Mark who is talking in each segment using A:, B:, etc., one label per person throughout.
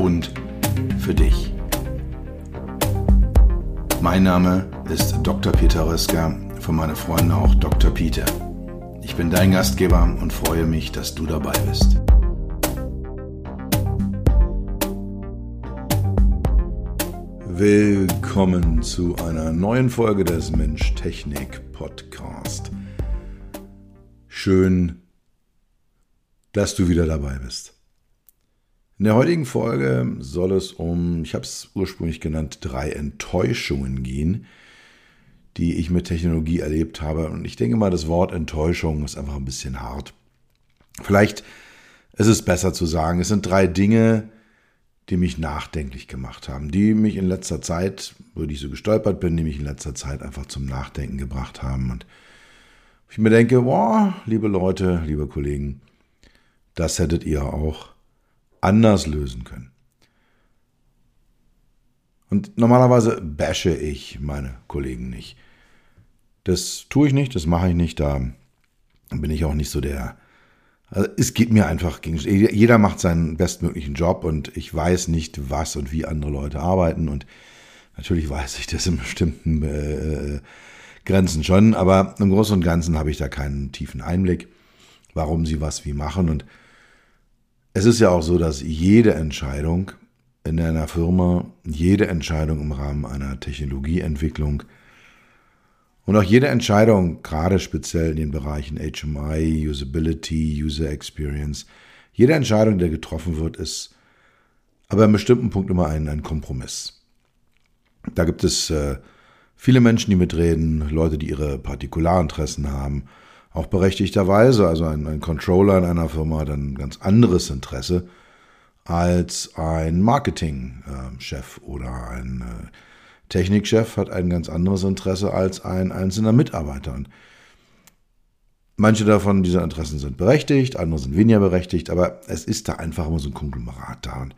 A: und für dich. Mein Name ist Dr. Peter Röska, von meinen Freunden auch Dr. Peter. Ich bin dein Gastgeber und freue mich, dass du dabei bist. Willkommen zu einer neuen Folge des Mensch-Technik-Podcast. Schön, dass du wieder dabei bist. In der heutigen Folge soll es um, ich habe es ursprünglich genannt, drei Enttäuschungen gehen, die ich mit Technologie erlebt habe. Und ich denke mal, das Wort Enttäuschung ist einfach ein bisschen hart. Vielleicht ist es besser zu sagen, es sind drei Dinge, die mich nachdenklich gemacht haben, die mich in letzter Zeit, wo ich so gestolpert bin, die mich in letzter Zeit einfach zum Nachdenken gebracht haben. Und ich mir denke, boah, liebe Leute, liebe Kollegen, das hättet ihr auch anders lösen können. Und normalerweise bashe ich meine Kollegen nicht. Das tue ich nicht, das mache ich nicht, da bin ich auch nicht so der. Also es geht mir einfach gegen. Jeder macht seinen bestmöglichen Job und ich weiß nicht, was und wie andere Leute arbeiten. Und natürlich weiß ich das in bestimmten äh, Grenzen schon, aber im Großen und Ganzen habe ich da keinen tiefen Einblick, warum sie was wie machen. Und es ist ja auch so, dass jede Entscheidung in einer Firma, jede Entscheidung im Rahmen einer Technologieentwicklung und auch jede Entscheidung, gerade speziell in den Bereichen HMI, Usability, User Experience, jede Entscheidung, die getroffen wird, ist aber an bestimmten Punkt immer ein, ein Kompromiss. Da gibt es äh, viele Menschen, die mitreden, Leute, die ihre Partikularinteressen haben, auch berechtigterweise. Also ein, ein Controller in einer Firma hat ein ganz anderes Interesse als ein Marketingchef oder ein äh, Technikchef hat ein ganz anderes Interesse als ein einzelner Mitarbeiter. Und manche davon, dieser Interessen sind berechtigt, andere sind weniger berechtigt, aber es ist da einfach immer so ein Konglomerat da. Und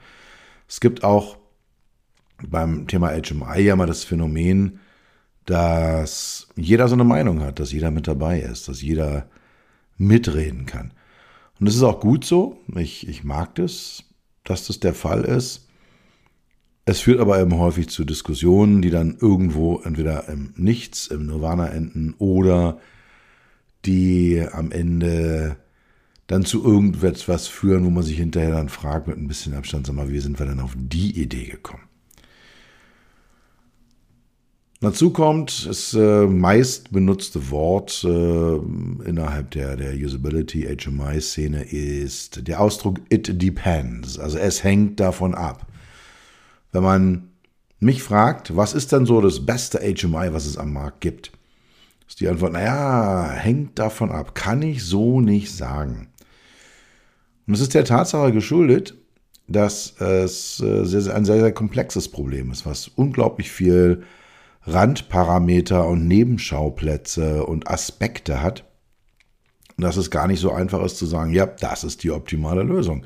A: es gibt auch beim Thema HMI ja mal das Phänomen, dass jeder so eine Meinung hat, dass jeder mit dabei ist, dass jeder mitreden kann. Und das ist auch gut so. Ich, ich mag das, dass das der Fall ist. Es führt aber eben häufig zu Diskussionen, die dann irgendwo entweder im Nichts, im Nirvana enden oder die am Ende dann zu irgendetwas führen, wo man sich hinterher dann fragt mit ein bisschen Abstand, sag mal, wie sind wir denn auf die Idee gekommen? Dazu kommt, das äh, meist benutzte Wort äh, innerhalb der, der Usability HMI-Szene ist der Ausdruck It depends. Also es hängt davon ab. Wenn man mich fragt, was ist denn so das beste HMI, was es am Markt gibt, ist die Antwort, naja, hängt davon ab. Kann ich so nicht sagen. Und es ist der Tatsache geschuldet, dass es äh, sehr, sehr, ein sehr, sehr komplexes Problem ist, was unglaublich viel Randparameter und Nebenschauplätze und Aspekte hat, dass es gar nicht so einfach ist zu sagen, ja, das ist die optimale Lösung.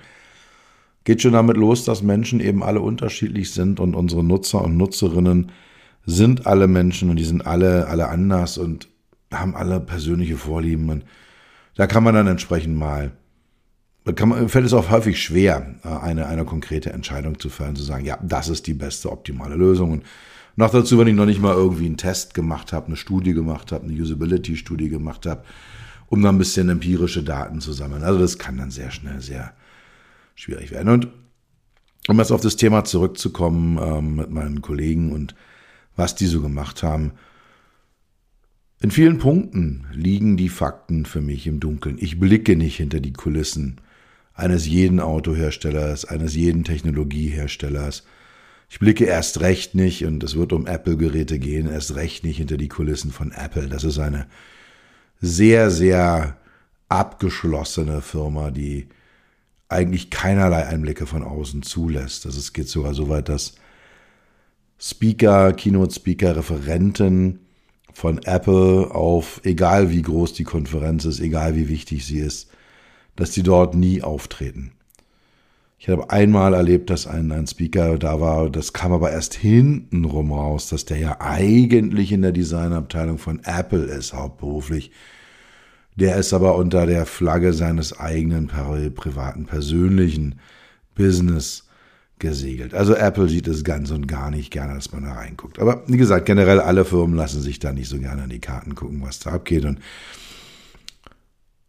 A: Geht schon damit los, dass Menschen eben alle unterschiedlich sind und unsere Nutzer und Nutzerinnen sind alle Menschen und die sind alle, alle anders und haben alle persönliche Vorlieben. Und da kann man dann entsprechend mal, kann man, fällt es auch häufig schwer, eine, eine konkrete Entscheidung zu fällen, zu sagen, ja, das ist die beste optimale Lösung. Und noch dazu, wenn ich noch nicht mal irgendwie einen Test gemacht habe, eine Studie gemacht habe, eine Usability-Studie gemacht habe, um dann ein bisschen empirische Daten zu sammeln. Also das kann dann sehr schnell sehr schwierig werden. Und um jetzt auf das Thema zurückzukommen ähm, mit meinen Kollegen und was die so gemacht haben. In vielen Punkten liegen die Fakten für mich im Dunkeln. Ich blicke nicht hinter die Kulissen eines jeden Autoherstellers, eines jeden Technologieherstellers. Ich blicke erst recht nicht, und es wird um Apple-Geräte gehen, erst recht nicht hinter die Kulissen von Apple. Das ist eine sehr, sehr abgeschlossene Firma, die eigentlich keinerlei Einblicke von außen zulässt. Also es geht sogar so weit, dass Speaker, Keynote-Speaker, Referenten von Apple auf, egal wie groß die Konferenz ist, egal wie wichtig sie ist, dass die dort nie auftreten. Ich habe einmal erlebt, dass ein, ein Speaker da war, das kam aber erst hintenrum raus, dass der ja eigentlich in der Designabteilung von Apple ist, hauptberuflich. Der ist aber unter der Flagge seines eigenen privaten, persönlichen Business gesegelt. Also Apple sieht es ganz und gar nicht gerne, dass man da reinguckt. Aber wie gesagt, generell alle Firmen lassen sich da nicht so gerne an die Karten gucken, was da abgeht. Und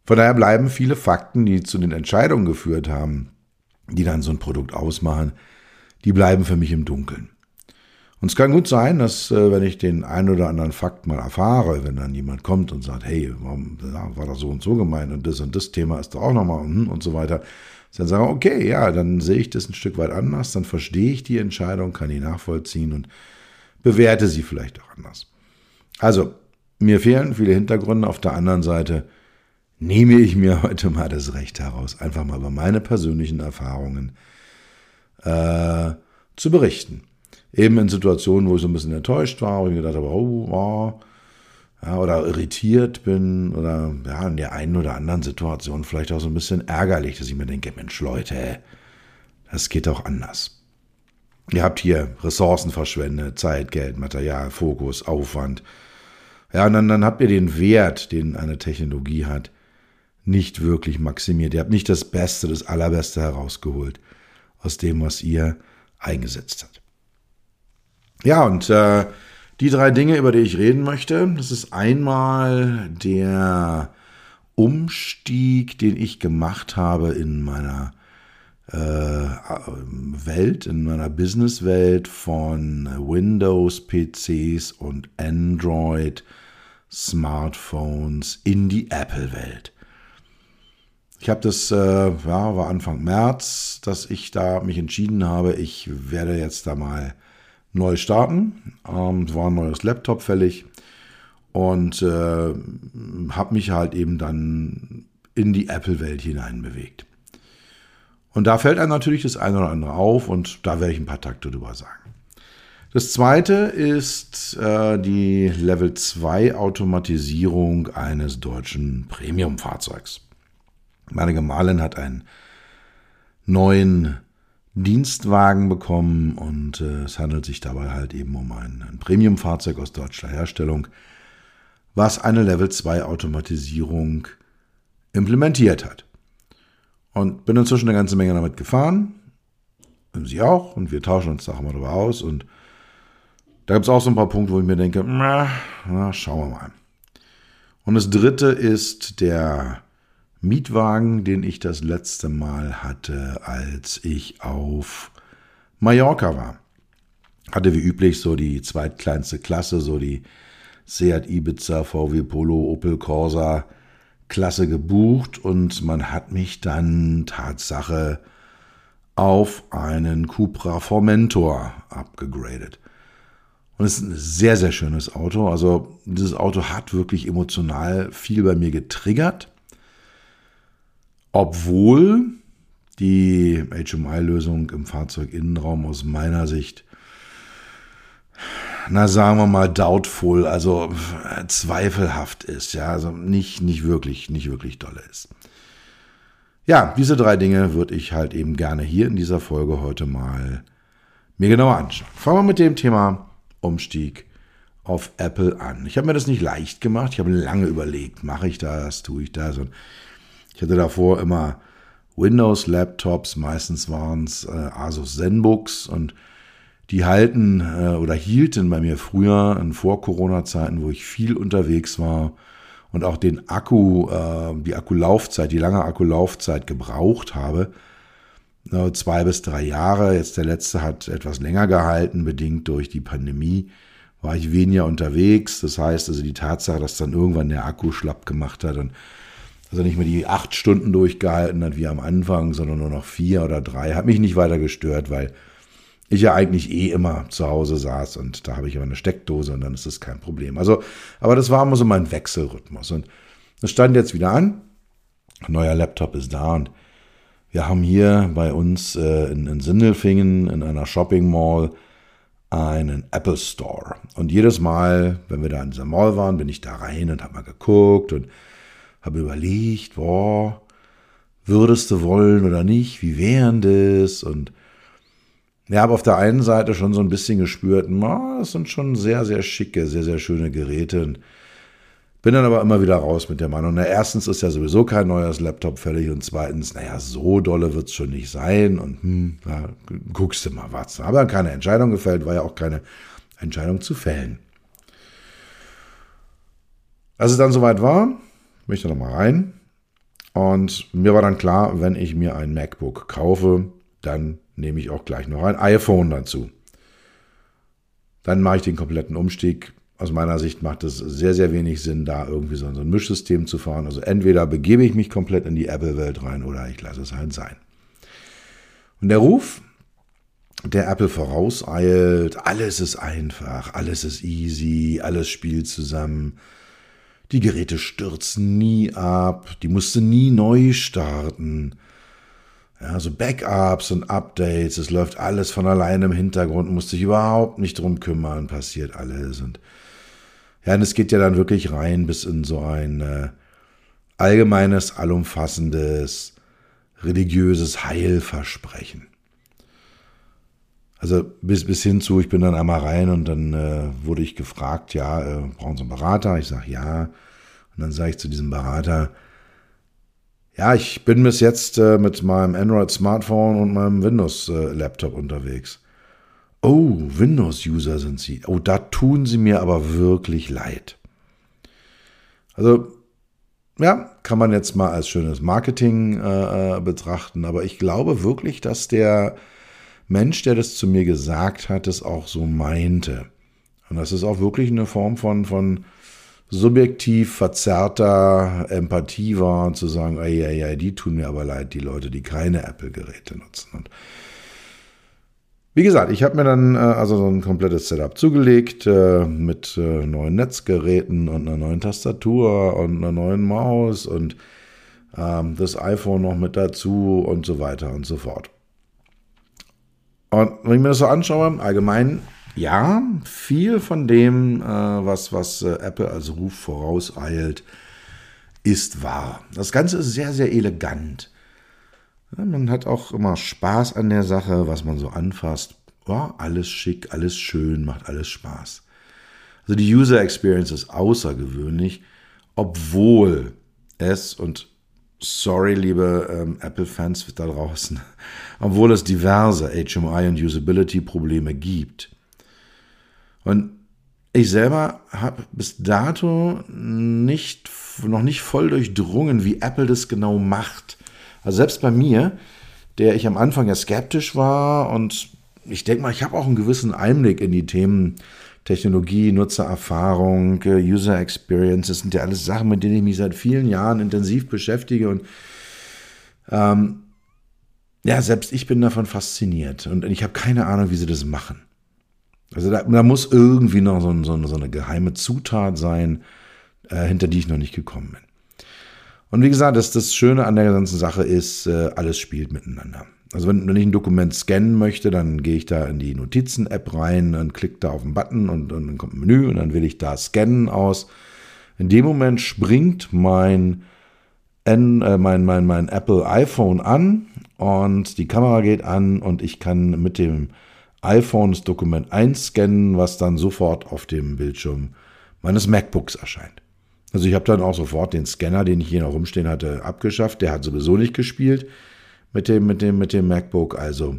A: von daher bleiben viele Fakten, die zu den Entscheidungen geführt haben, die dann so ein Produkt ausmachen, die bleiben für mich im Dunkeln. Und es kann gut sein, dass äh, wenn ich den einen oder anderen Fakt mal erfahre, wenn dann jemand kommt und sagt, hey, warum war das so und so gemeint und das und das Thema ist da auch nochmal hm, und so weiter, dann sage ich, okay, ja, dann sehe ich das ein Stück weit anders, dann verstehe ich die Entscheidung, kann die nachvollziehen und bewerte sie vielleicht auch anders. Also, mir fehlen viele Hintergründe. Auf der anderen Seite nehme ich mir heute mal das Recht heraus, einfach mal über meine persönlichen Erfahrungen äh, zu berichten. Eben in Situationen, wo ich so ein bisschen enttäuscht war, wo ich gedacht habe, oh, oh ja, oder irritiert bin oder ja, in der einen oder anderen Situation vielleicht auch so ein bisschen ärgerlich, dass ich mir denke, Mensch Leute, das geht auch anders. Ihr habt hier Ressourcen verschwendet, Zeit, Geld, Material, Fokus, Aufwand. Ja, und dann, dann habt ihr den Wert, den eine Technologie hat, nicht wirklich maximiert. Ihr habt nicht das Beste, das Allerbeste herausgeholt aus dem, was ihr eingesetzt habt. Ja, und äh, die drei Dinge, über die ich reden möchte, das ist einmal der Umstieg, den ich gemacht habe in meiner äh, Welt, in meiner Businesswelt von Windows-PCs und Android-Smartphones in die Apple-Welt. Ich habe das, äh, ja, war Anfang März, dass ich da mich entschieden habe, ich werde jetzt da mal neu starten. Ähm, war ein neues Laptop fällig und äh, habe mich halt eben dann in die Apple-Welt hinein bewegt. Und da fällt einem natürlich das eine oder andere auf und da werde ich ein paar Takte drüber sagen. Das zweite ist äh, die Level 2 Automatisierung eines deutschen Premium-Fahrzeugs. Meine Gemahlin hat einen neuen Dienstwagen bekommen und äh, es handelt sich dabei halt eben um ein, ein Premium-Fahrzeug aus deutscher Herstellung, was eine Level 2 Automatisierung implementiert hat. Und bin inzwischen eine ganze Menge damit gefahren. Sie auch. Und wir tauschen uns da auch mal drüber aus. Und da gibt es auch so ein paar Punkte, wo ich mir denke, na, schauen wir mal. Und das dritte ist der Mietwagen, den ich das letzte Mal hatte, als ich auf Mallorca war. Hatte wie üblich so die zweitkleinste Klasse, so die Seat Ibiza, VW Polo, Opel Corsa Klasse gebucht und man hat mich dann Tatsache auf einen Cupra Formentor abgegradet. Und es ist ein sehr, sehr schönes Auto. Also dieses Auto hat wirklich emotional viel bei mir getriggert obwohl die HMI-Lösung im Fahrzeuginnenraum aus meiner Sicht, na sagen wir mal, doubtful, also zweifelhaft ist, ja, also nicht, nicht wirklich, nicht wirklich dolle ist. Ja, diese drei Dinge würde ich halt eben gerne hier in dieser Folge heute mal mir genauer anschauen. Fangen wir mit dem Thema Umstieg auf Apple an. Ich habe mir das nicht leicht gemacht, ich habe lange überlegt, mache ich das, tue ich das und ich hatte davor immer Windows-Laptops, meistens waren es äh, Asus ZenBooks und die halten äh, oder hielten bei mir früher in Vor-Corona-Zeiten, wo ich viel unterwegs war und auch den Akku, äh, die Akkulaufzeit, die lange Akkulaufzeit gebraucht habe, zwei bis drei Jahre. Jetzt der letzte hat etwas länger gehalten, bedingt durch die Pandemie war ich weniger unterwegs. Das heißt also die Tatsache, dass dann irgendwann der Akku schlapp gemacht hat und er nicht mehr die acht Stunden durchgehalten hat wie am Anfang, sondern nur noch vier oder drei. Hat mich nicht weiter gestört, weil ich ja eigentlich eh immer zu Hause saß und da habe ich immer eine Steckdose und dann ist das kein Problem. Also, aber das war immer so mein Wechselrhythmus und das stand jetzt wieder an. Ein neuer Laptop ist da und Wir haben hier bei uns äh, in, in Sindelfingen in einer Shopping Mall einen Apple Store. Und jedes Mal, wenn wir da in dieser Mall waren, bin ich da rein und habe mal geguckt und habe überlegt, boah, würdest du wollen oder nicht, wie wären das? Und ja, habe auf der einen Seite schon so ein bisschen gespürt, oh, das sind schon sehr, sehr schicke, sehr, sehr schöne Geräte. Und bin dann aber immer wieder raus mit der Meinung, na, erstens ist ja sowieso kein neues Laptop fällig und zweitens, naja, so dolle wird es schon nicht sein und hm, ja, guckst du mal was. Dann keine Entscheidung gefällt, war ja auch keine Entscheidung zu fällen. Als es dann soweit war, bin ich da nochmal rein und mir war dann klar, wenn ich mir ein MacBook kaufe, dann nehme ich auch gleich noch ein iPhone dazu. Dann mache ich den kompletten Umstieg aus meiner Sicht macht es sehr, sehr wenig Sinn, da irgendwie so ein Mischsystem zu fahren. Also entweder begebe ich mich komplett in die Apple-Welt rein oder ich lasse es halt sein. Und der Ruf, der Apple vorauseilt, alles ist einfach, alles ist easy, alles spielt zusammen. Die Geräte stürzen nie ab, die musste nie neu starten. Ja, so Backups und Updates, es läuft alles von alleine im Hintergrund, muss sich überhaupt nicht drum kümmern, passiert alles. Und ja, und es geht ja dann wirklich rein bis in so ein äh, allgemeines, allumfassendes, religiöses Heilversprechen. Also bis, bis hin zu, ich bin dann einmal rein und dann äh, wurde ich gefragt, ja, äh, brauchen Sie einen Berater? Ich sage ja. Und dann sage ich zu diesem Berater, ja, ich bin bis jetzt äh, mit meinem Android-Smartphone und meinem Windows-Laptop unterwegs. Oh, Windows-User sind Sie. Oh, da tun Sie mir aber wirklich leid. Also, ja, kann man jetzt mal als schönes Marketing äh, äh, betrachten, aber ich glaube wirklich, dass der Mensch, der das zu mir gesagt hat, es auch so meinte. Und das ist auch wirklich eine Form von, von subjektiv verzerrter Empathie war, zu sagen, ey, ey, ey, die tun mir aber leid, die Leute, die keine Apple-Geräte nutzen. Und wie gesagt, ich habe mir dann äh, also so ein komplettes Setup zugelegt äh, mit äh, neuen Netzgeräten und einer neuen Tastatur und einer neuen Maus und ähm, das iPhone noch mit dazu und so weiter und so fort. Und wenn ich mir das so anschaue, allgemein, ja, viel von dem, äh, was, was äh, Apple als Ruf vorauseilt, ist wahr. Das Ganze ist sehr, sehr elegant. Ja, man hat auch immer Spaß an der Sache, was man so anfasst. Ja, alles schick, alles schön, macht alles Spaß. Also die User Experience ist außergewöhnlich, obwohl es, und sorry, liebe ähm, Apple-Fans da draußen, obwohl es diverse HMI und Usability-Probleme gibt. Und ich selber habe bis dato nicht, noch nicht voll durchdrungen, wie Apple das genau macht. Also selbst bei mir, der ich am Anfang ja skeptisch war und ich denke mal, ich habe auch einen gewissen Einblick in die Themen Technologie, Nutzererfahrung, äh, User Experience. Das sind ja alles Sachen, mit denen ich mich seit vielen Jahren intensiv beschäftige und ähm, ja, selbst ich bin davon fasziniert und ich habe keine Ahnung, wie sie das machen. Also da, da muss irgendwie noch so, so, so, eine geheime Zutat sein, äh, hinter die ich noch nicht gekommen bin. Und wie gesagt, das, das Schöne an der ganzen Sache ist, äh, alles spielt miteinander. Also wenn, wenn ich ein Dokument scannen möchte, dann gehe ich da in die Notizen-App rein und klicke da auf den Button und, und, dann kommt ein Menü und dann wähle ich da Scannen aus. In dem Moment springt mein, N, äh, mein, mein, mein Apple iPhone an und die Kamera geht an und ich kann mit dem iPhone das Dokument einscannen, was dann sofort auf dem Bildschirm meines MacBooks erscheint. Also ich habe dann auch sofort den Scanner, den ich hier noch rumstehen hatte, abgeschafft. Der hat sowieso nicht gespielt mit dem, mit dem, mit dem MacBook. Also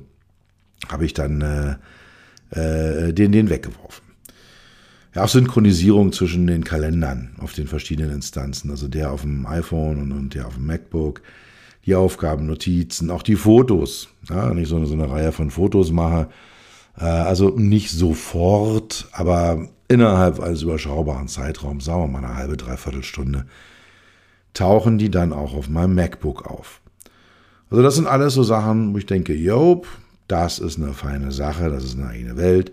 A: habe ich dann äh, äh, den, den weggeworfen. Ja, auch Synchronisierung zwischen den Kalendern auf den verschiedenen Instanzen. Also der auf dem iPhone und, und der auf dem MacBook. Die Aufgaben, Notizen, auch die Fotos. Ja, wenn ich so eine, so eine Reihe von Fotos mache. Äh, also nicht sofort, aber innerhalb eines überschaubaren Zeitraums, sagen wir mal eine halbe, dreiviertel Stunde, tauchen die dann auch auf meinem MacBook auf. Also das sind alles so Sachen, wo ich denke, Job, das ist eine feine Sache, das ist eine eigene Welt.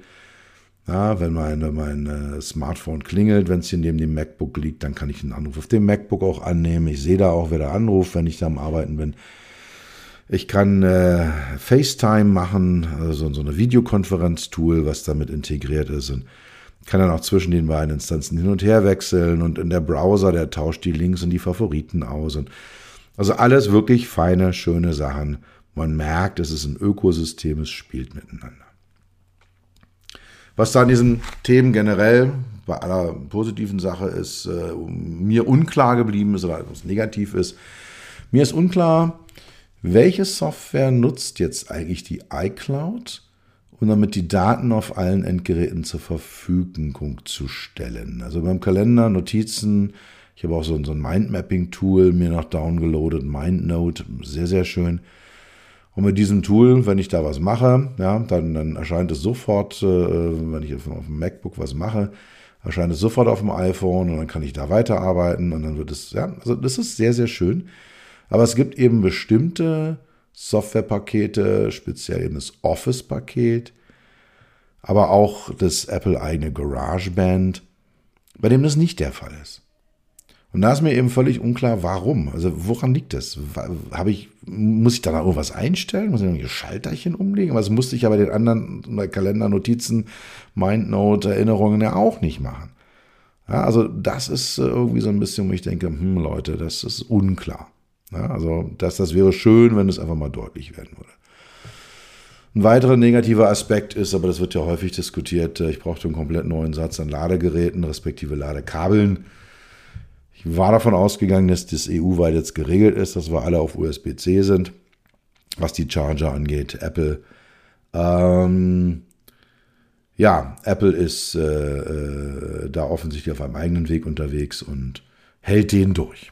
A: Ja, wenn mein, mein äh, Smartphone klingelt, wenn es hier neben dem MacBook liegt, dann kann ich einen Anruf auf dem MacBook auch annehmen. Ich sehe da auch, wer da anruft, wenn ich da am Arbeiten bin. Ich kann äh, FaceTime machen, also so eine Videokonferenz-Tool, was damit integriert ist und kann dann auch zwischen den beiden Instanzen hin und her wechseln und in der Browser, der tauscht die Links und die Favoriten aus und also alles wirklich feine, schöne Sachen. Man merkt, es ist ein Ökosystem, es spielt miteinander. Was da an diesen Themen generell bei aller positiven Sache ist, äh, mir unklar geblieben ist oder was negativ ist, mir ist unklar, welche Software nutzt jetzt eigentlich die iCloud, um damit die Daten auf allen Endgeräten zur Verfügung zu stellen. Also beim Kalender, Notizen, ich habe auch so, ein Mindmapping-Tool mir noch downgeloadet, MindNote, sehr, sehr schön. Und mit diesem Tool, wenn ich da was mache, ja, dann, dann erscheint es sofort, äh, wenn ich auf dem MacBook was mache, erscheint es sofort auf dem iPhone und dann kann ich da weiterarbeiten und dann wird es, ja, also das ist sehr, sehr schön. Aber es gibt eben bestimmte Softwarepakete, speziell eben das Office-Paket, aber auch das Apple-eigene GarageBand, bei dem das nicht der Fall ist. Und da ist mir eben völlig unklar, warum. Also woran liegt das? Habe ich, muss ich da noch irgendwas einstellen? Muss ich ein Schalterchen umlegen? Aber das musste ich ja bei den anderen Kalender, Notizen, Mindnote, Erinnerungen ja auch nicht machen. Ja, also das ist äh, irgendwie so ein bisschen, wo ich denke, hm, Leute, das ist unklar. Ja, also das, das wäre schön, wenn es einfach mal deutlich werden würde. Ein weiterer negativer Aspekt ist, aber das wird ja häufig diskutiert, äh, ich brauchte einen komplett neuen Satz an Ladegeräten, respektive Ladekabeln war davon ausgegangen, dass das EU-weit jetzt geregelt ist, dass wir alle auf USB-C sind, was die Charger angeht. Apple. Ähm, ja, Apple ist äh, äh, da offensichtlich auf einem eigenen Weg unterwegs und hält den durch.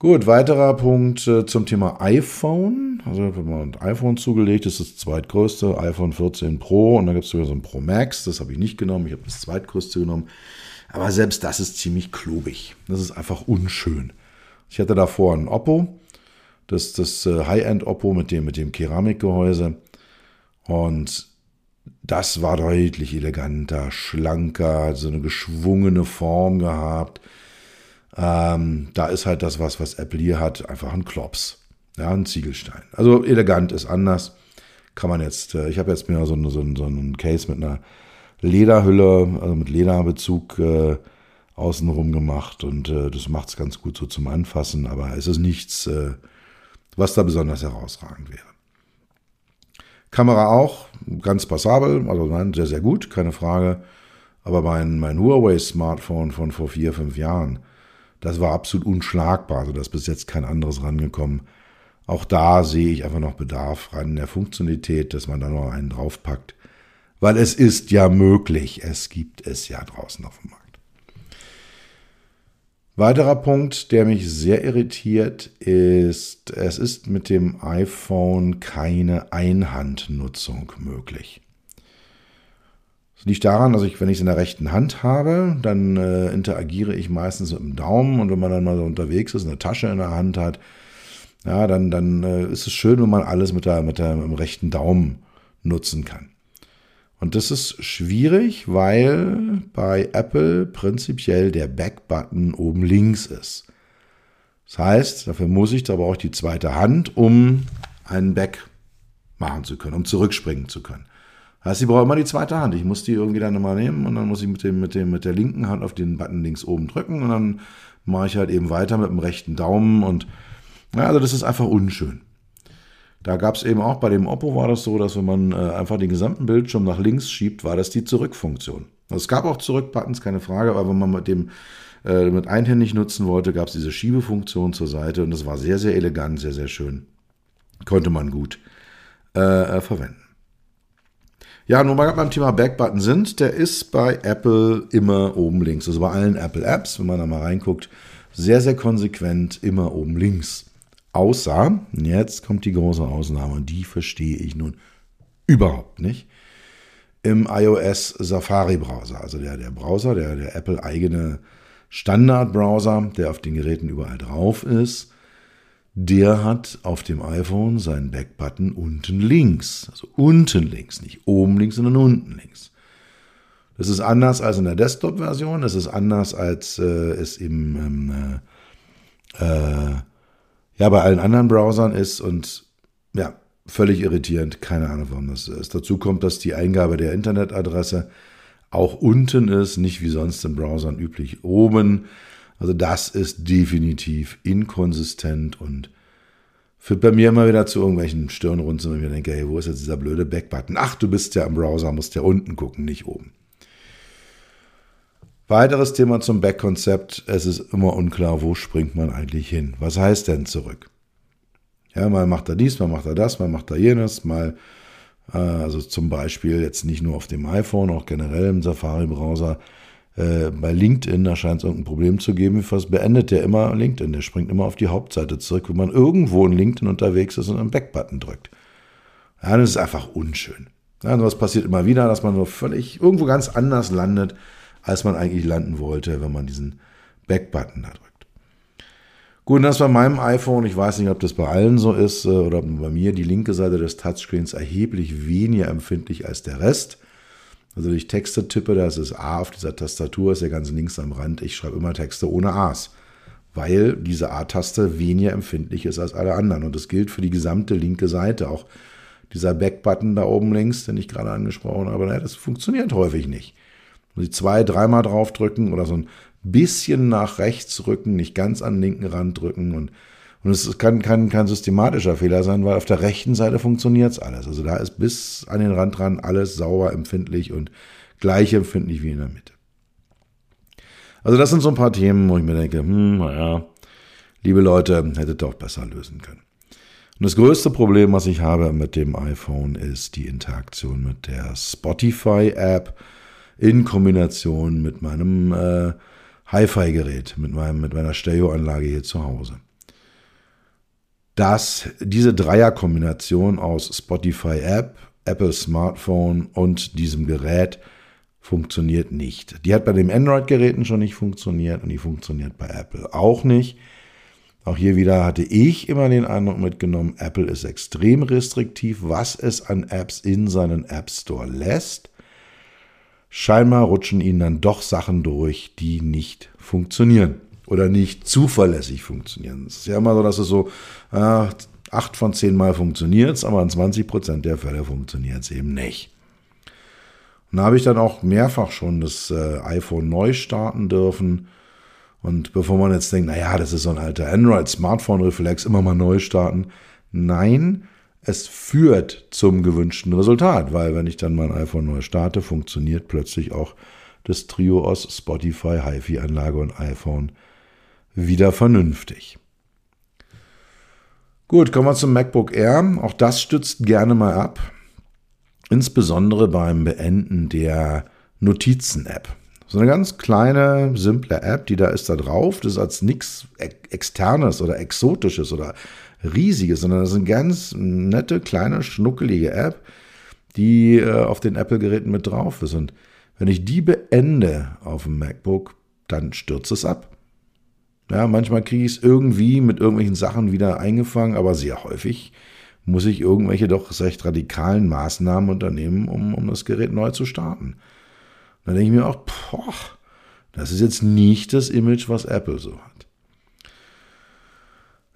A: Gut, weiterer Punkt äh, zum Thema iPhone. Also wenn man ein iPhone zugelegt, ist das zweitgrößte, iPhone 14 Pro und dann gibt es sogar so ein Pro Max, das habe ich nicht genommen, ich habe das zweitgrößte genommen. Aber selbst das ist ziemlich klobig. Das ist einfach unschön. Ich hatte davor ein Oppo, das, das äh, High-End Oppo mit dem, mit dem Keramikgehäuse. Und das war deutlich eleganter, schlanker, so eine geschwungene Form gehabt. Ähm, da ist halt das, was, was Apple hier hat, einfach ein Klops. Ja, ein Ziegelstein. Also elegant ist anders. Kann man jetzt, äh, ich habe jetzt mir so, so, so einen Case mit einer Lederhülle, also mit Lederbezug äh, außenrum gemacht und äh, das macht es ganz gut so zum Anfassen, aber es ist nichts, äh, was da besonders herausragend wäre. Kamera auch ganz passabel, also nein, sehr, sehr gut, keine Frage. Aber mein, mein Huawei-Smartphone von vor vier, fünf Jahren, das war absolut unschlagbar. Also da bis jetzt kein anderes rangekommen. Auch da sehe ich einfach noch Bedarf an der Funktionalität, dass man da noch einen draufpackt weil es ist ja möglich. Es gibt es ja draußen auf dem Markt. Weiterer Punkt, der mich sehr irritiert, ist, es ist mit dem iPhone keine Einhandnutzung möglich. Liegt daran, dass ich, wenn ich es in der rechten Hand habe, dann äh, interagiere ich meistens mit dem Daumen und wenn man dann mal so unterwegs ist, eine Tasche in der Hand hat, ja, dann, dann äh, ist es schön, wenn man alles mit, der, mit, der, mit dem rechten Daumen nutzen kann. Und das ist schwierig, weil bei Apple prinzipiell der Back-Button oben links ist. Das heißt, dafür muss ich, da brauche ich die zweite Hand, um einen Back machen zu können, um zurückspringen zu können. Heißt, ich brauche immer die zweite Hand. Ich muss die irgendwie dann nochmal nehmen und dann muss ich mit, dem, mit, dem, mit der linken Hand auf den Button links oben drücken und dann mache ich halt eben weiter mit dem rechten Daumen und ja, also das ist einfach unschön. Da gab es eben auch bei dem Oppo war das so, dass wenn man äh, einfach den gesamten Bildschirm nach links schiebt, war das die Zurückfunktion. Also es gab auch Zurückbuttons, keine Frage, aber wenn man mit dem äh, mit einhändig nutzen wollte, gab es diese Schiebefunktion zur Seite und das war sehr, sehr elegant, sehr, sehr schön. Konnte man gut äh, äh verwenden. Ja, nur mal beim Thema Backbutton sind, der ist bei Apple immer oben links. Also bei allen Apple Apps, wenn man da mal reinguckt, sehr, sehr konsequent immer oben links. Außer, jetzt kommt die große Ausnahme und die verstehe ich nun überhaupt nicht, im iOS Safari Browser, also der, der Browser, der, der Apple eigene Standard-Browser, der auf den Geräten überall drauf ist, der hat auf dem iPhone seinen Backbutton unten links. Also unten links, nicht oben links, sondern unten links. Das ist anders als in der Desktop-Version, das ist anders als äh, es im ähm, äh, ja bei allen anderen Browsern ist und ja, völlig irritierend. Keine Ahnung, warum das ist. Dazu kommt, dass die Eingabe der Internetadresse auch unten ist, nicht wie sonst in Browsern üblich oben. Also das ist definitiv inkonsistent und führt bei mir immer wieder zu irgendwelchen Stirnrunzeln, wenn ich mir denke, hey, wo ist jetzt dieser blöde Backbutton? Ach, du bist ja im Browser, musst ja unten gucken, nicht oben. Weiteres Thema zum Back-Konzept. Es ist immer unklar, wo springt man eigentlich hin? Was heißt denn zurück? Ja, mal macht er dies, mal macht er das, mal macht er jenes, mal, äh, also zum Beispiel jetzt nicht nur auf dem iPhone, auch generell im Safari-Browser. Äh, bei LinkedIn, da scheint es irgendein Problem zu geben. Fast beendet der immer LinkedIn. Der springt immer auf die Hauptseite zurück, wenn man irgendwo in LinkedIn unterwegs ist und einen Back-Button drückt. Ja, das ist einfach unschön. Ja, was passiert immer wieder, dass man nur völlig irgendwo ganz anders landet, als man eigentlich landen wollte, wenn man diesen Back-Button da drückt. Gut, das bei meinem iPhone, ich weiß nicht, ob das bei allen so ist äh, oder bei mir, die linke Seite des Touchscreens erheblich weniger empfindlich als der Rest. Also wenn ich Texte tippe, das ist A auf dieser Tastatur, ist ja ganz links am Rand. Ich schreibe immer Texte ohne A's, weil diese A-Taste weniger empfindlich ist als alle anderen. Und das gilt für die gesamte linke Seite. Auch dieser Back-Button da oben links, den ich gerade angesprochen habe, naja, das funktioniert häufig nicht. Muss ich zwei, dreimal draufdrücken oder so ein bisschen nach rechts rücken, nicht ganz an den linken Rand drücken und und es kann, kann kein systematischer Fehler sein, weil auf der rechten Seite funktioniert es alles. Also da ist bis an den Rand dran alles sauber empfindlich und gleich empfindlich wie in der Mitte. Also das sind so ein paar Themen, wo ich mir denke, hm, naja, liebe Leute, hättet auch besser lösen können. Und das größte Problem, was ich habe mit dem iPhone, ist die Interaktion mit der Spotify-App in Kombination mit meinem äh, Hi-Fi-Gerät, mit, meinem, mit meiner Stereoanlage hier zu Hause. Dass diese Dreierkombination aus Spotify-App, Apple Smartphone und diesem Gerät funktioniert nicht. Die hat bei den Android-Geräten schon nicht funktioniert und die funktioniert bei Apple auch nicht. Auch hier wieder hatte ich immer den Eindruck mitgenommen, Apple ist extrem restriktiv, was es an Apps in seinen App Store lässt. Scheinbar rutschen ihnen dann doch Sachen durch, die nicht funktionieren oder nicht zuverlässig funktionieren. Es ist ja immer so, dass es so äh, acht von zehn Mal funktioniert, aber in 20 Prozent der Fälle funktioniert es eben nicht. Und da habe ich dann auch mehrfach schon das äh, iPhone neu starten dürfen. Und bevor man jetzt denkt, naja, das ist so ein alter Android-Smartphone-Reflex, immer mal neu starten. Nein, es führt zum gewünschten Resultat, weil wenn ich dann mein iPhone neu starte, funktioniert plötzlich auch das Trio aus Spotify, HiFi-Anlage und iPhone wieder vernünftig. Gut, kommen wir zum MacBook Air. Auch das stützt gerne mal ab. Insbesondere beim Beenden der Notizen-App. So eine ganz kleine, simple App, die da ist da drauf. Das ist als nichts Externes oder Exotisches oder riesige, sondern das ist eine ganz nette, kleine, schnuckelige App, die äh, auf den Apple-Geräten mit drauf ist. Und wenn ich die beende auf dem MacBook, dann stürzt es ab. Ja, manchmal kriege ich es irgendwie mit irgendwelchen Sachen wieder eingefangen, aber sehr häufig muss ich irgendwelche doch recht radikalen Maßnahmen unternehmen, um, um das Gerät neu zu starten. Dann denke ich mir auch, boah, das ist jetzt nicht das Image, was Apple so hat.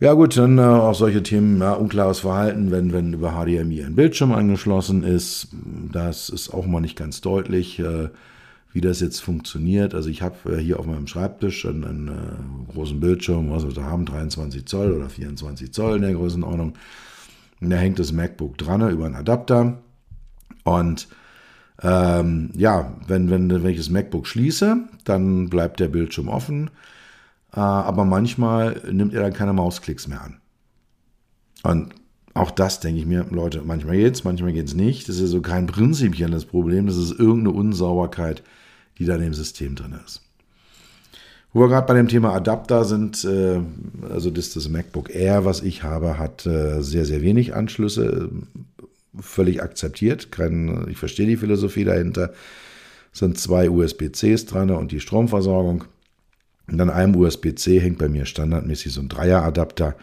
A: Ja gut, dann äh, auch solche Themen, ja, unklares Verhalten, wenn, wenn über HDMI ein Bildschirm angeschlossen ist. Das ist auch mal nicht ganz deutlich, äh, wie das jetzt funktioniert. Also ich habe äh, hier auf meinem Schreibtisch einen, einen äh, großen Bildschirm, was wir da haben, 23 Zoll oder 24 Zoll in der Größenordnung. Und da hängt das MacBook dran über einen Adapter. Und ähm, ja, wenn, wenn, wenn ich das MacBook schließe, dann bleibt der Bildschirm offen. Äh, aber manchmal nimmt er dann keine Mausklicks mehr an. Und auch das denke ich mir, Leute, manchmal geht's, manchmal geht's nicht. Das ist so kein prinzipielles Problem, das ist irgendeine Unsauberkeit, die da im System drin ist. Wo wir gerade bei dem Thema Adapter sind, äh, also das, das MacBook Air, was ich habe, hat äh, sehr, sehr wenig Anschlüsse, völlig akzeptiert. Kein, ich verstehe die Philosophie dahinter. Es sind zwei USB-Cs dran und die Stromversorgung. Und an einem USB-C hängt bei mir standardmäßig so ein Dreieradapter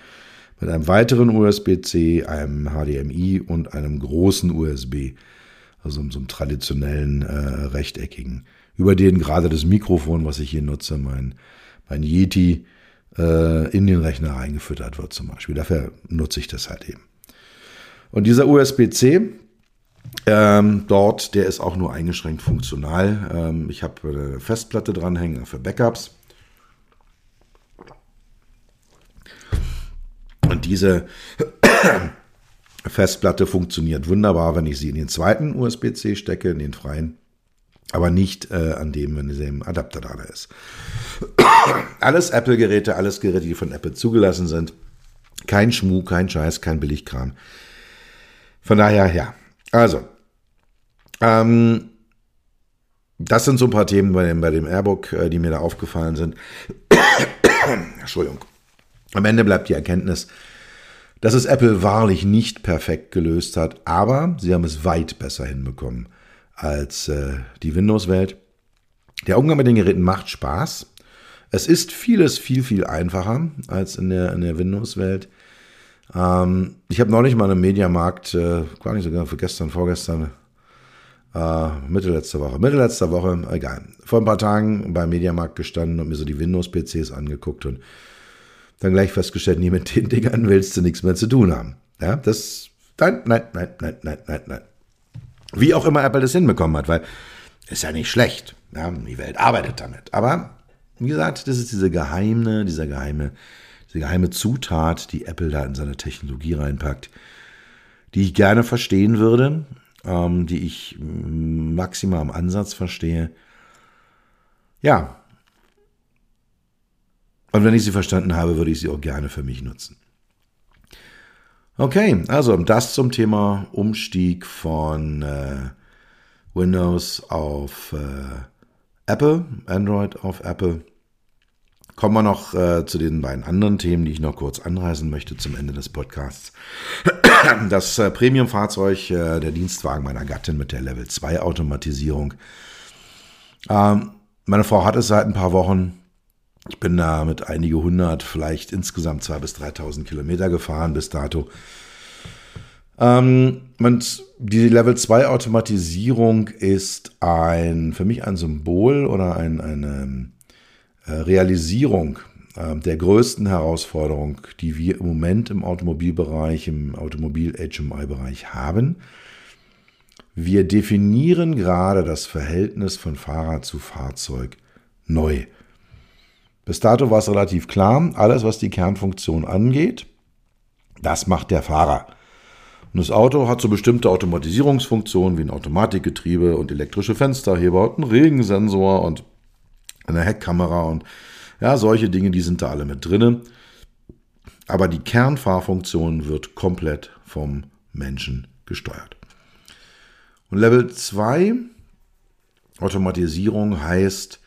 A: mit einem weiteren USB-C, einem HDMI und einem großen USB, also so einem traditionellen äh, rechteckigen, über den gerade das Mikrofon, was ich hier nutze, mein, mein Yeti, äh, in den Rechner reingefüttert wird zum Beispiel. Dafür nutze ich das halt eben. Und dieser USB-C, ähm, dort, der ist auch nur eingeschränkt funktional. Ähm, ich habe eine Festplatte dranhängen für Backups. Diese Festplatte funktioniert wunderbar, wenn ich sie in den zweiten USB-C stecke, in den freien, aber nicht äh, an dem, wenn der Adapter da ist. alles Apple-Geräte, alles Geräte, die von Apple zugelassen sind. Kein Schmuh, kein Scheiß, kein Billigkram. Von daher, ja. Also, ähm, das sind so ein paar Themen bei dem, bei dem Airbook, äh, die mir da aufgefallen sind. Entschuldigung. Am Ende bleibt die Erkenntnis, dass es Apple wahrlich nicht perfekt gelöst hat, aber sie haben es weit besser hinbekommen als äh, die Windows-Welt. Der Umgang mit den Geräten macht Spaß. Es ist vieles viel, viel einfacher als in der, in der Windows-Welt. Ähm, ich habe neulich mal im Mediamarkt, äh, gar nicht sogar für gestern, vorgestern, äh, Mitte letzter Woche, Mitte letzter Woche, egal, vor ein paar Tagen beim Mediamarkt gestanden und mir so die Windows-PCs angeguckt und dann gleich festgestellt, nee, mit den Dingern willst du nichts mehr zu tun haben. Ja, das, nein, nein, nein, nein, nein, nein, nein. Wie auch immer Apple das hinbekommen hat, weil ist ja nicht schlecht. Ja, die Welt arbeitet damit. Aber wie gesagt, das ist diese geheime, dieser geheime, diese geheime Zutat, die Apple da in seine Technologie reinpackt, die ich gerne verstehen würde, ähm, die ich maximal am Ansatz verstehe. Ja, und wenn ich sie verstanden habe, würde ich sie auch gerne für mich nutzen. Okay, also das zum Thema Umstieg von äh, Windows auf äh, Apple, Android auf Apple. Kommen wir noch äh, zu den beiden anderen Themen, die ich noch kurz anreißen möchte zum Ende des Podcasts. Das äh, Premium-Fahrzeug, äh, der Dienstwagen meiner Gattin mit der Level 2 Automatisierung. Ähm, meine Frau hat es seit ein paar Wochen ich bin da mit einige hundert, vielleicht insgesamt zwei bis 3.000 Kilometer gefahren bis dato. Ähm, und die Level 2 Automatisierung ist ein, für mich ein Symbol oder ein, eine äh, Realisierung äh, der größten Herausforderung, die wir im Moment im Automobilbereich, im Automobil-HMI-Bereich haben. Wir definieren gerade das Verhältnis von Fahrrad zu Fahrzeug neu. Bis dato war es relativ klar, alles, was die Kernfunktion angeht, das macht der Fahrer. Und das Auto hat so bestimmte Automatisierungsfunktionen wie ein Automatikgetriebe und elektrische Fensterheber und einen Regensensor und eine Heckkamera und ja, solche Dinge, die sind da alle mit drinne. Aber die Kernfahrfunktion wird komplett vom Menschen gesteuert. Und Level 2 Automatisierung heißt,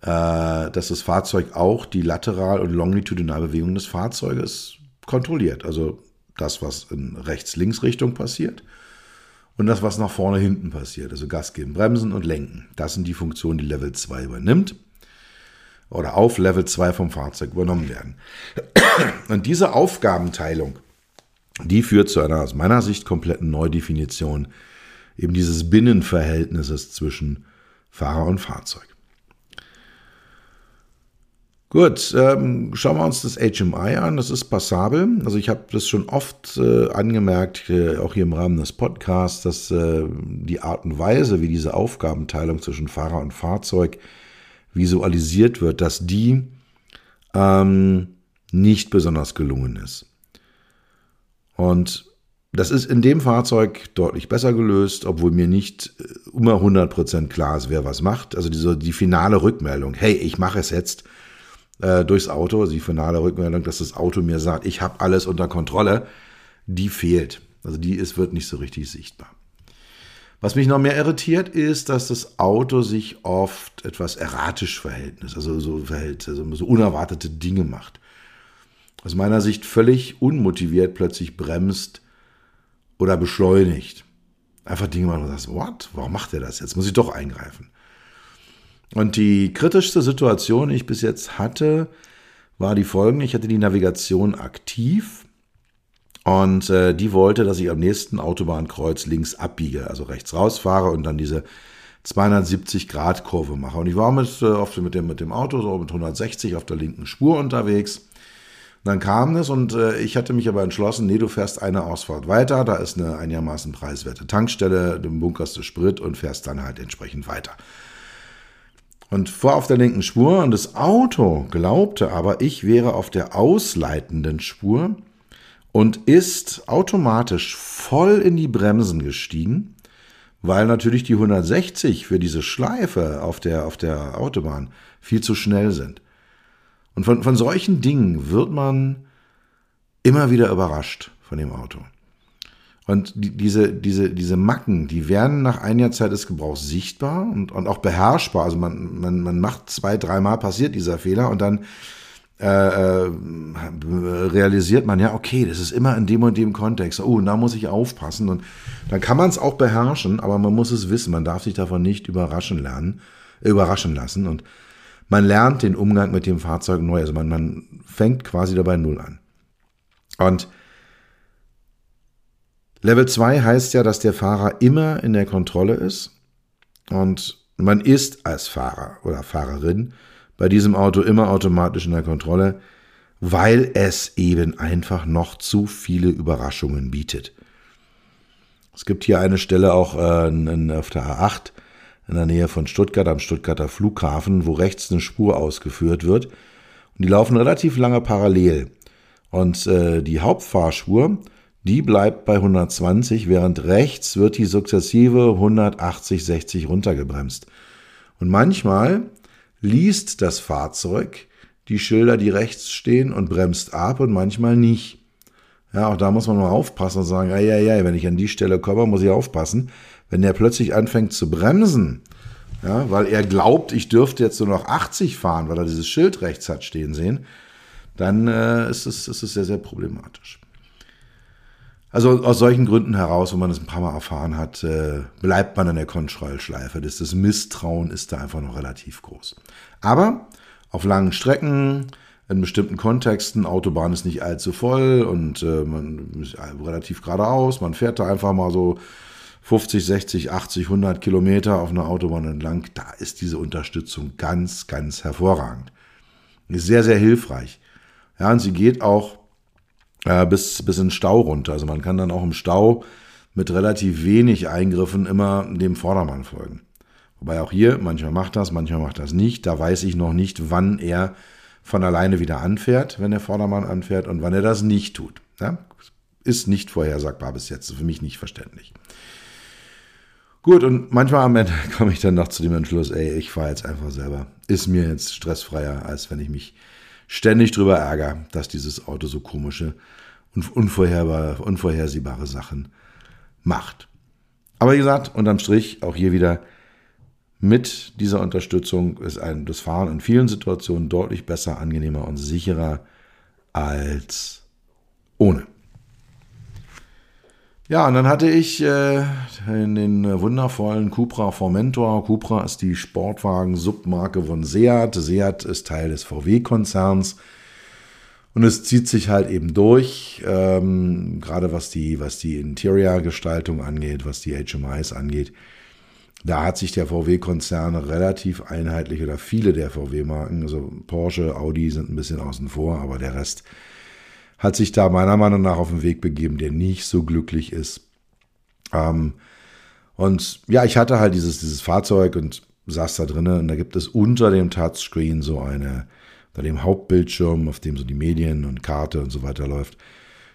A: dass das Fahrzeug auch die lateral- und longitudinalbewegung des Fahrzeuges kontrolliert. Also das, was in Rechts-Links-Richtung passiert und das, was nach vorne hinten passiert. Also Gas geben, Bremsen und Lenken. Das sind die Funktionen, die Level 2 übernimmt oder auf Level 2 vom Fahrzeug übernommen werden. Und diese Aufgabenteilung, die führt zu einer aus meiner Sicht kompletten Neudefinition eben dieses Binnenverhältnisses zwischen Fahrer und Fahrzeug. Gut, ähm, schauen wir uns das HMI an. Das ist passabel. Also ich habe das schon oft äh, angemerkt, äh, auch hier im Rahmen des Podcasts, dass äh, die Art und Weise, wie diese Aufgabenteilung zwischen Fahrer und Fahrzeug visualisiert wird, dass die ähm, nicht besonders gelungen ist. Und das ist in dem Fahrzeug deutlich besser gelöst, obwohl mir nicht äh, immer 100% klar ist, wer was macht. Also diese, die finale Rückmeldung, hey, ich mache es jetzt, äh, durchs Auto, die finale Rückmeldung, dass das Auto mir sagt, ich habe alles unter Kontrolle, die fehlt. Also die ist, wird nicht so richtig sichtbar. Was mich noch mehr irritiert, ist, dass das Auto sich oft etwas erratisch verhält, also so verhält, also so unerwartete Dinge macht. Aus meiner Sicht völlig unmotiviert plötzlich bremst oder beschleunigt. Einfach Dinge machen und sagst, what? Warum macht er das? Jetzt muss ich doch eingreifen. Und die kritischste Situation, die ich bis jetzt hatte, war die folgende. Ich hatte die Navigation aktiv und äh, die wollte, dass ich am nächsten Autobahnkreuz links abbiege, also rechts rausfahre und dann diese 270 Grad Kurve mache. Und ich war mit, äh, oft mit, dem, mit dem Auto so mit 160 auf der linken Spur unterwegs. dann kam es und äh, ich hatte mich aber entschlossen, nee, du fährst eine Ausfahrt weiter, da ist eine einigermaßen preiswerte Tankstelle, du bunkerst du Sprit und fährst dann halt entsprechend weiter. Und vor auf der linken Spur und das Auto glaubte aber, ich wäre auf der ausleitenden Spur und ist automatisch voll in die Bremsen gestiegen weil natürlich die 160 für diese Schleife auf der, auf der Autobahn viel zu schnell sind. Und von, von solchen Dingen wird man immer wieder überrascht von dem Auto. Und die, diese, diese, diese Macken, die werden nach einiger Zeit des Gebrauchs sichtbar und, und auch beherrschbar. Also man, man, man macht zwei, dreimal passiert dieser Fehler und dann äh, äh, realisiert man, ja, okay, das ist immer in dem und dem Kontext. Oh, da muss ich aufpassen. Und dann kann man es auch beherrschen, aber man muss es wissen. Man darf sich davon nicht überraschen lernen, überraschen lassen. Und man lernt den Umgang mit dem Fahrzeug neu. Also man, man fängt quasi dabei null an. Und Level 2 heißt ja, dass der Fahrer immer in der Kontrolle ist. Und man ist als Fahrer oder Fahrerin bei diesem Auto immer automatisch in der Kontrolle, weil es eben einfach noch zu viele Überraschungen bietet. Es gibt hier eine Stelle auch äh, auf der A8 in der Nähe von Stuttgart am Stuttgarter Flughafen, wo rechts eine Spur ausgeführt wird. Und die laufen relativ lange parallel. Und äh, die Hauptfahrspur, die bleibt bei 120, während rechts wird die sukzessive 180, 60 runtergebremst. Und manchmal liest das Fahrzeug die Schilder, die rechts stehen und bremst ab und manchmal nicht. Ja, auch da muss man mal aufpassen und sagen, ja, ja, ja, wenn ich an die Stelle komme, muss ich aufpassen. Wenn der plötzlich anfängt zu bremsen, ja, weil er glaubt, ich dürfte jetzt nur noch 80 fahren, weil er dieses Schild rechts hat stehen sehen, dann äh, ist, es, ist es sehr, sehr problematisch. Also aus solchen Gründen heraus, wenn man es ein paar Mal erfahren hat, äh, bleibt man in der Kontrollschleife. Das, das Misstrauen ist da einfach noch relativ groß. Aber auf langen Strecken, in bestimmten Kontexten, Autobahn ist nicht allzu voll und äh, man ist relativ geradeaus, man fährt da einfach mal so 50, 60, 80, 100 Kilometer auf einer Autobahn entlang, da ist diese Unterstützung ganz, ganz hervorragend. Ist sehr, sehr hilfreich. Ja, und sie geht auch äh, bis, bis in den Stau runter. Also man kann dann auch im Stau mit relativ wenig Eingriffen immer dem Vordermann folgen. Wobei auch hier, manchmal macht das, manchmal macht das nicht. Da weiß ich noch nicht, wann er von alleine wieder anfährt, wenn der Vordermann anfährt und wann er das nicht tut. Ja? Ist nicht vorhersagbar bis jetzt, für mich nicht verständlich. Gut, und manchmal am Ende komme ich dann noch zu dem Entschluss, ey, ich fahre jetzt einfach selber. Ist mir jetzt stressfreier, als wenn ich mich ständig drüber ärgere, dass dieses Auto so komische unvorhersehbare Sachen macht. Aber wie gesagt, unterm Strich auch hier wieder mit dieser Unterstützung ist ein, das Fahren in vielen Situationen deutlich besser, angenehmer und sicherer als ohne. Ja, und dann hatte ich äh, den wundervollen Cupra Formentor. Cupra ist die Sportwagen-Submarke von Seat. Seat ist Teil des VW-Konzerns. Und es zieht sich halt eben durch, ähm, gerade was die, was die Interior-Gestaltung angeht, was die HMIs angeht. Da hat sich der VW-Konzern relativ einheitlich oder viele der VW-Marken, also Porsche, Audi sind ein bisschen außen vor, aber der Rest hat sich da meiner Meinung nach auf den Weg begeben, der nicht so glücklich ist. Ähm, und ja, ich hatte halt dieses, dieses Fahrzeug und saß da drinnen und da gibt es unter dem Touchscreen so eine, unter dem Hauptbildschirm, auf dem so die Medien und Karte und so weiter läuft.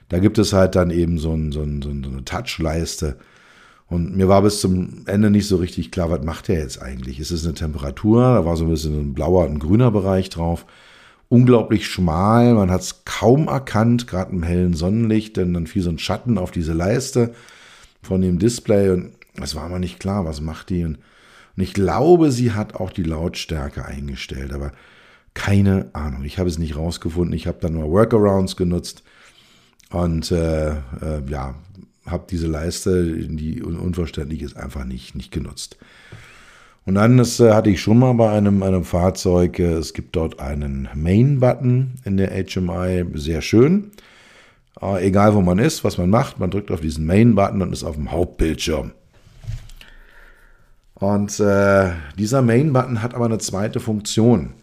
A: Da gibt es halt dann eben so, ein, so, ein, so eine Touchleiste. Und mir war bis zum Ende nicht so richtig klar, was macht der jetzt eigentlich? Ist es eine Temperatur? Da war so ein bisschen ein blauer und grüner Bereich drauf unglaublich schmal. Man hat es kaum erkannt, gerade im hellen Sonnenlicht, denn dann fiel so ein Schatten auf diese Leiste von dem Display und es war mir nicht klar, was macht die. Und ich glaube, sie hat auch die Lautstärke eingestellt, aber keine Ahnung. Ich habe es nicht rausgefunden. Ich habe dann nur Workarounds genutzt und äh, äh, ja, habe diese Leiste, die unverständlich ist, einfach nicht, nicht genutzt. Und dann das äh, hatte ich schon mal bei einem, einem Fahrzeug, äh, es gibt dort einen Main-Button in der HMI, sehr schön. Äh, egal wo man ist, was man macht, man drückt auf diesen Main-Button und ist auf dem Hauptbildschirm. Und äh, dieser Main-Button hat aber eine zweite Funktion.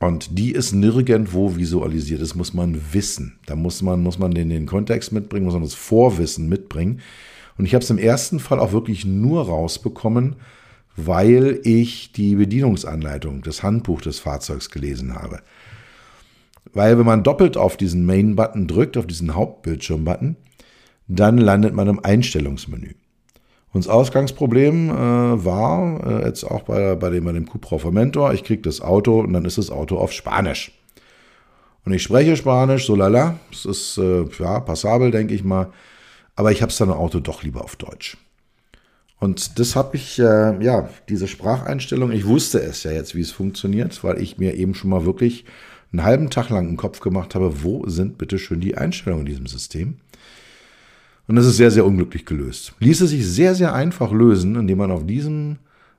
A: Und die ist nirgendwo visualisiert. Das muss man wissen. Da muss man, muss man den, den Kontext mitbringen, muss man das Vorwissen mitbringen. Und ich habe es im ersten Fall auch wirklich nur rausbekommen, weil ich die Bedienungsanleitung, das Handbuch des Fahrzeugs gelesen habe. Weil wenn man doppelt auf diesen Main-Button drückt, auf diesen Hauptbildschirm-Button, dann landet man im Einstellungsmenü. Und das Ausgangsproblem äh, war äh, jetzt auch bei, bei dem, bei dem Cupra Formentor, ich kriege das Auto und dann ist das Auto auf Spanisch. Und ich spreche Spanisch, so lala, es ist äh, ja passabel, denke ich mal, aber ich habe es dann im Auto doch lieber auf Deutsch. Und das habe ich, äh, ja, diese Spracheinstellung, ich wusste es ja jetzt, wie es funktioniert, weil ich mir eben schon mal wirklich einen halben Tag lang im Kopf gemacht habe, wo sind bitte schön die Einstellungen in diesem System. Und das ist sehr, sehr unglücklich gelöst. Ließe sich sehr, sehr einfach lösen, indem man auf diesem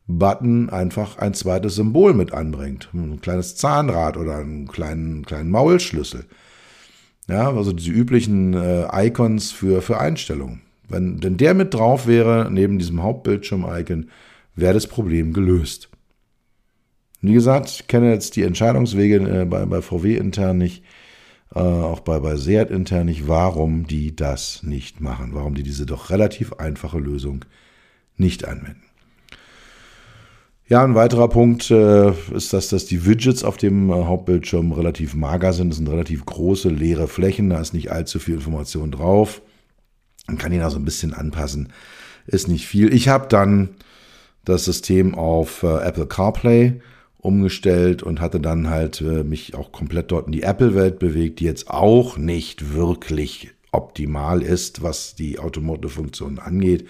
A: Button einfach ein zweites Symbol mit anbringt. Ein kleines Zahnrad oder einen kleinen, kleinen Maulschlüssel. Ja, also diese üblichen äh, Icons für, für Einstellungen. Wenn denn der mit drauf wäre, neben diesem Hauptbildschirm-Icon, wäre das Problem gelöst. Wie gesagt, ich kenne jetzt die Entscheidungswege äh, bei, bei VW intern nicht äh, auch bei, bei Seat intern nicht, warum die das nicht machen, warum die diese doch relativ einfache Lösung nicht anwenden. Ja, ein weiterer Punkt äh, ist, dass, dass die Widgets auf dem äh, Hauptbildschirm relativ mager sind. Das sind relativ große, leere Flächen, da ist nicht allzu viel Information drauf. Man kann ihn auch so ein bisschen anpassen, ist nicht viel. Ich habe dann das System auf äh, Apple CarPlay umgestellt und hatte dann halt äh, mich auch komplett dort in die Apple-Welt bewegt, die jetzt auch nicht wirklich optimal ist, was die Automotive-Funktion angeht.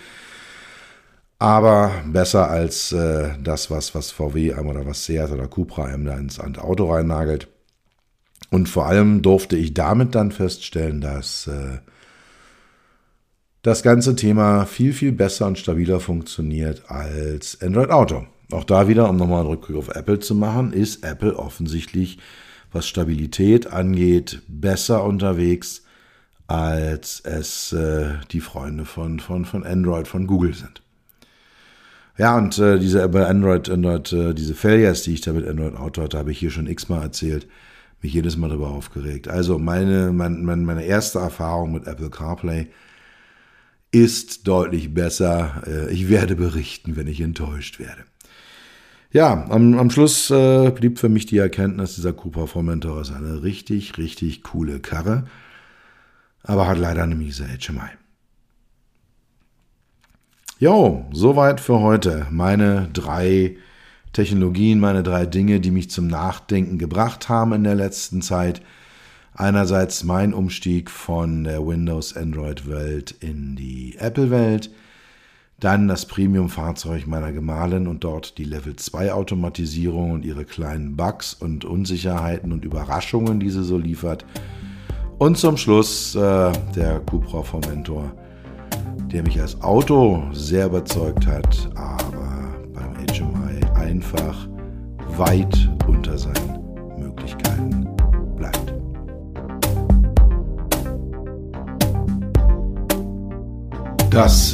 A: Aber besser als äh, das, was, was VW oder was Seat oder Cupra einem da ins Auto reinnagelt. Und vor allem durfte ich damit dann feststellen, dass äh, das ganze Thema viel, viel besser und stabiler funktioniert als Android Auto. Auch da wieder, um nochmal einen Rückblick auf Apple zu machen, ist Apple offensichtlich, was Stabilität angeht, besser unterwegs, als es äh, die Freunde von, von, von Android, von Google sind. Ja, und äh, diese bei Android, Android äh, diese Failures, die ich da mit Android Auto hatte, habe ich hier schon x-mal erzählt, mich jedes Mal darüber aufgeregt. Also meine, mein, mein, meine erste Erfahrung mit Apple CarPlay ist deutlich besser. Äh, ich werde berichten, wenn ich enttäuscht werde. Ja, am, am Schluss äh, blieb für mich die Erkenntnis, dieser Cooper Formentor ist eine richtig, richtig coole Karre, aber hat leider eine miese HMI. Jo, soweit für heute. Meine drei Technologien, meine drei Dinge, die mich zum Nachdenken gebracht haben in der letzten Zeit. Einerseits mein Umstieg von der Windows-Android-Welt in die Apple-Welt dann das Premium-Fahrzeug meiner Gemahlin und dort die Level 2 Automatisierung und ihre kleinen Bugs und Unsicherheiten und Überraschungen, die sie so liefert. Und zum Schluss äh, der Cupra Formentor, der mich als Auto sehr überzeugt hat, aber beim HMI einfach weit unter seinen Möglichkeiten bleibt. Das